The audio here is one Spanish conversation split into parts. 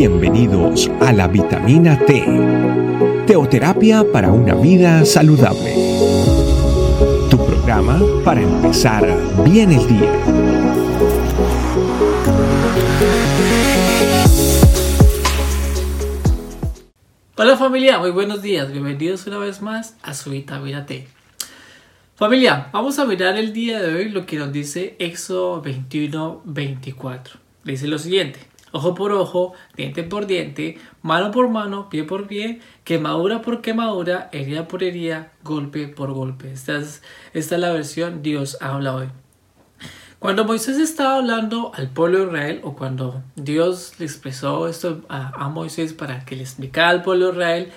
Bienvenidos a la vitamina T, teoterapia para una vida saludable. Tu programa para empezar bien el día. Hola familia, muy buenos días, bienvenidos una vez más a su vitamina T. Familia, vamos a mirar el día de hoy lo que nos dice Éxodo 21-24. Dice lo siguiente ojo por ojo, diente por diente, mano por mano, pie por pie, quemadura por quemadura, herida por herida, golpe por golpe. Esta es, esta es la versión Dios habla hoy. Cuando Moisés estaba hablando al pueblo de Israel, o cuando Dios le expresó esto a, Moisés para que le explicara al pueblo de Israel,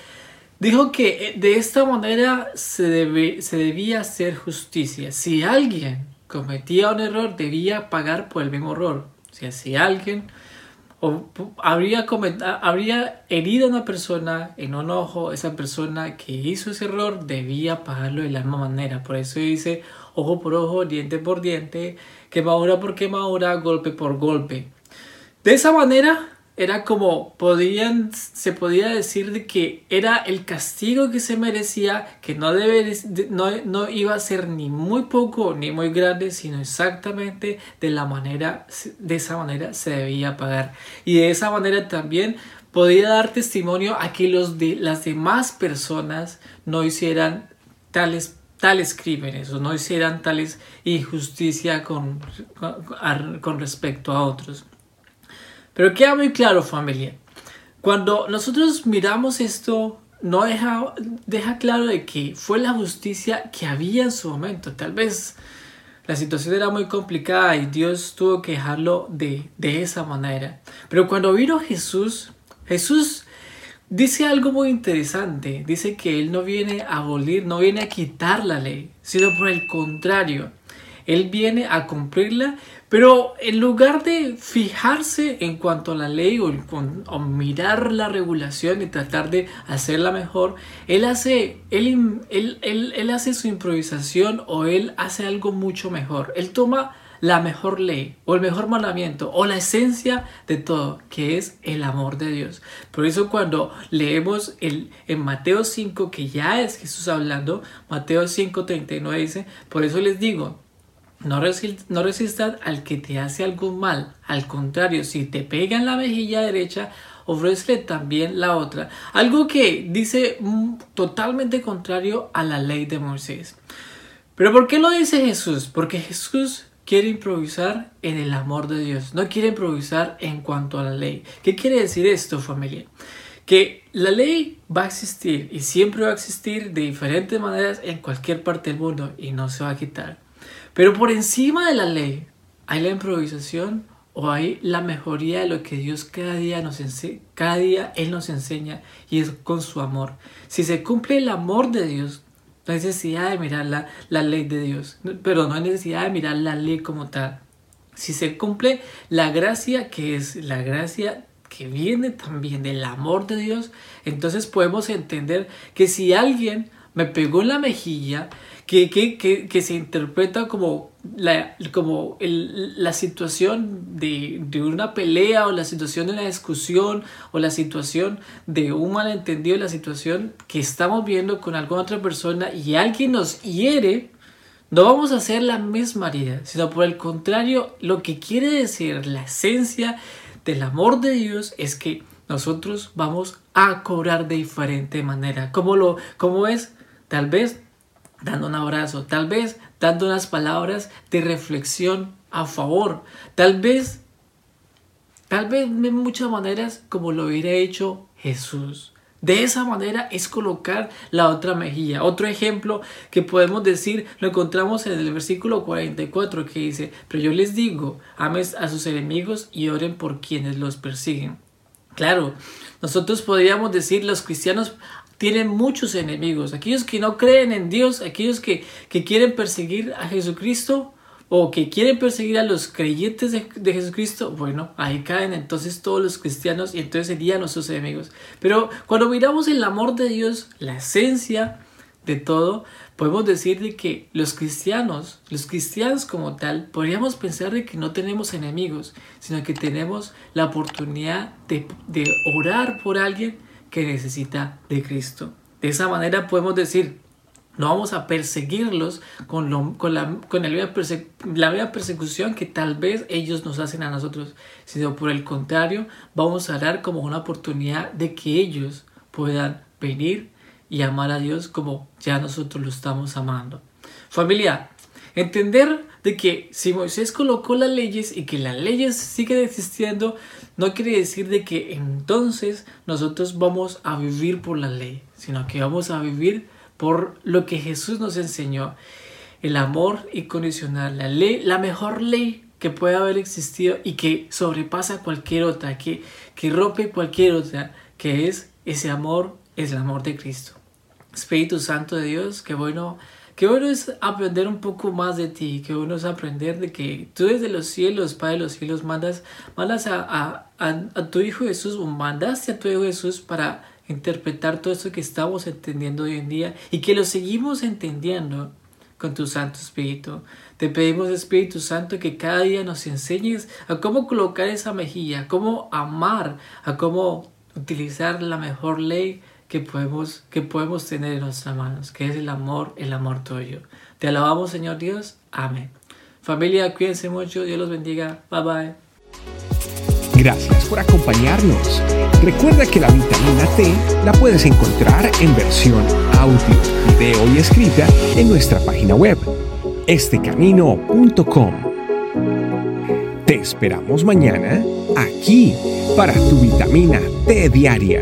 dijo que de esta manera se, se debía hacer justicia. Si alguien cometía un error, debía pagar por el mismo error. O sea, si alguien habría, habría herido a una persona en un ojo, esa persona que hizo ese error debía pagarlo de la misma manera. Por eso dice ojo por ojo, diente por diente, quemadura por quemadura, golpe por golpe. De esa manera era como podían, se podía decir de que era el castigo que se merecía, que no, debe, no, no, iba a ser ni muy poco ni muy grande, sino exactamente de la manera, de esa manera se debía pagar. Y de esa manera también podía dar testimonio a que los de, las demás personas no hicieran tales tales crímenes o no hicieran tales injusticia con, con, con respecto a otros. Pero queda muy claro familia. Cuando nosotros miramos esto, no deja, deja claro de que fue la justicia que había en su momento. Tal vez la situación era muy complicada y Dios tuvo que dejarlo de, de esa manera. Pero cuando vino Jesús, Jesús dice algo muy interesante. Dice que Él no viene a abolir, no viene a quitar la ley, sino por el contrario. Él viene a cumplirla, pero en lugar de fijarse en cuanto a la ley o, mirar la regulación y tratar de hacerla mejor, él hace, él, él, él hace su improvisación o él hace algo mucho mejor. Él toma la mejor ley o el mejor mandamiento o la esencia de todo, que es el amor de Dios. Por eso cuando leemos el, en Mateo 5, que ya es Jesús hablando, Mateo 5:39 dice, por eso les digo, no, resistas al que te hace algún mal. Al contrario, si te pega en la mejilla derecha, ofrece también la otra. Algo que dice mm, totalmente contrario a la ley de Moisés. Pero ¿por qué lo dice Jesús? Porque Jesús quiere improvisar en el amor de Dios. No quiere improvisar en cuanto a la ley. ¿Qué quiere decir esto, familia? Que la ley va a existir y siempre va a existir de diferentes maneras en cualquier parte del mundo y no se va a quitar. Pero por encima de la ley hay la improvisación o hay la mejoría de lo que Dios cada día nos enseña, cada día Él nos enseña y es con su amor. Si se cumple el amor de Dios, no hay necesidad de mirar la, la ley de Dios, pero no hay necesidad de mirar la ley como tal. Si se cumple la gracia que es la gracia que viene también del amor de Dios, entonces podemos entender que si alguien me pegó en la mejilla, que, que, que, se interpreta como la, como la situación de, de, una pelea o la situación de una discusión o la situación de un malentendido, la situación que estamos viendo con alguna otra persona y alguien nos hiere, no vamos a hacer la misma herida, sino por el contrario, lo que quiere decir la esencia del amor de Dios es que nosotros vamos a cobrar de diferente manera. ¿Cómo, lo, cómo es? Tal vez dando un abrazo, tal vez dando unas palabras de reflexión a favor, tal vez, tal vez de muchas maneras como lo hubiera hecho Jesús. De esa manera es colocar la otra mejilla. Otro ejemplo que podemos decir lo encontramos en el versículo 44 que dice, pero yo les digo, ames a sus enemigos y oren por quienes los persiguen. Claro, nosotros podríamos decir los cristianos tienen muchos enemigos. Aquellos que no creen en Dios, aquellos que, quieren perseguir a Jesucristo o que quieren perseguir a los creyentes de, Jesucristo, bueno, ahí caen entonces todos los cristianos y entonces serían nuestros enemigos. Pero cuando miramos el amor de Dios, la esencia de todo, podemos decir de que los cristianos, los cristianos como tal, podríamos pensar de que no tenemos enemigos, sino que tenemos la oportunidad de, de orar por alguien que necesita de Cristo. De esa manera podemos decir, no vamos a perseguirlos con, con, la, con la, misma persecución que tal vez ellos nos hacen a nosotros, sino por el contrario, vamos a dar como una oportunidad de que ellos puedan venir y amar a Dios como ya nosotros lo estamos amando. Familia, entender de que si Moisés colocó las leyes y que las leyes siguen existiendo, no quiere decir de que entonces nosotros vamos a vivir por la ley, sino que vamos a vivir por lo que Jesús nos enseñó, el amor incondicional, la ley, la mejor ley que puede haber existido y que sobrepasa cualquier otra, que, que rompe cualquier otra, que es ese amor, es el amor de Cristo. Espíritu Santo de Dios, qué bueno, qué bueno es aprender un poco más de ti, qué bueno es aprender de que tú desde los cielos, Padre de los cielos, mandas, mandas a, a, a tu Hijo Jesús, o mandaste a tu Hijo Jesús para interpretar todo esto que estamos entendiendo hoy en día y que lo seguimos entendiendo con tu Santo Espíritu. Te pedimos, Espíritu Santo, que cada día nos enseñes a cómo colocar esa mejilla, a cómo amar, a cómo utilizar la mejor ley que podemos, que podemos tener en nuestras manos, que es el amor, el amor tuyo. Te alabamos, Señor Dios. Amén. Familia, cuídense mucho. Dios los bendiga. Bye bye. Gracias por acompañarnos. Recuerda que la vitamina T la puedes encontrar en versión audio, video y escrita en nuestra página web, estecamino.com. Te esperamos mañana aquí para tu vitamina T diaria.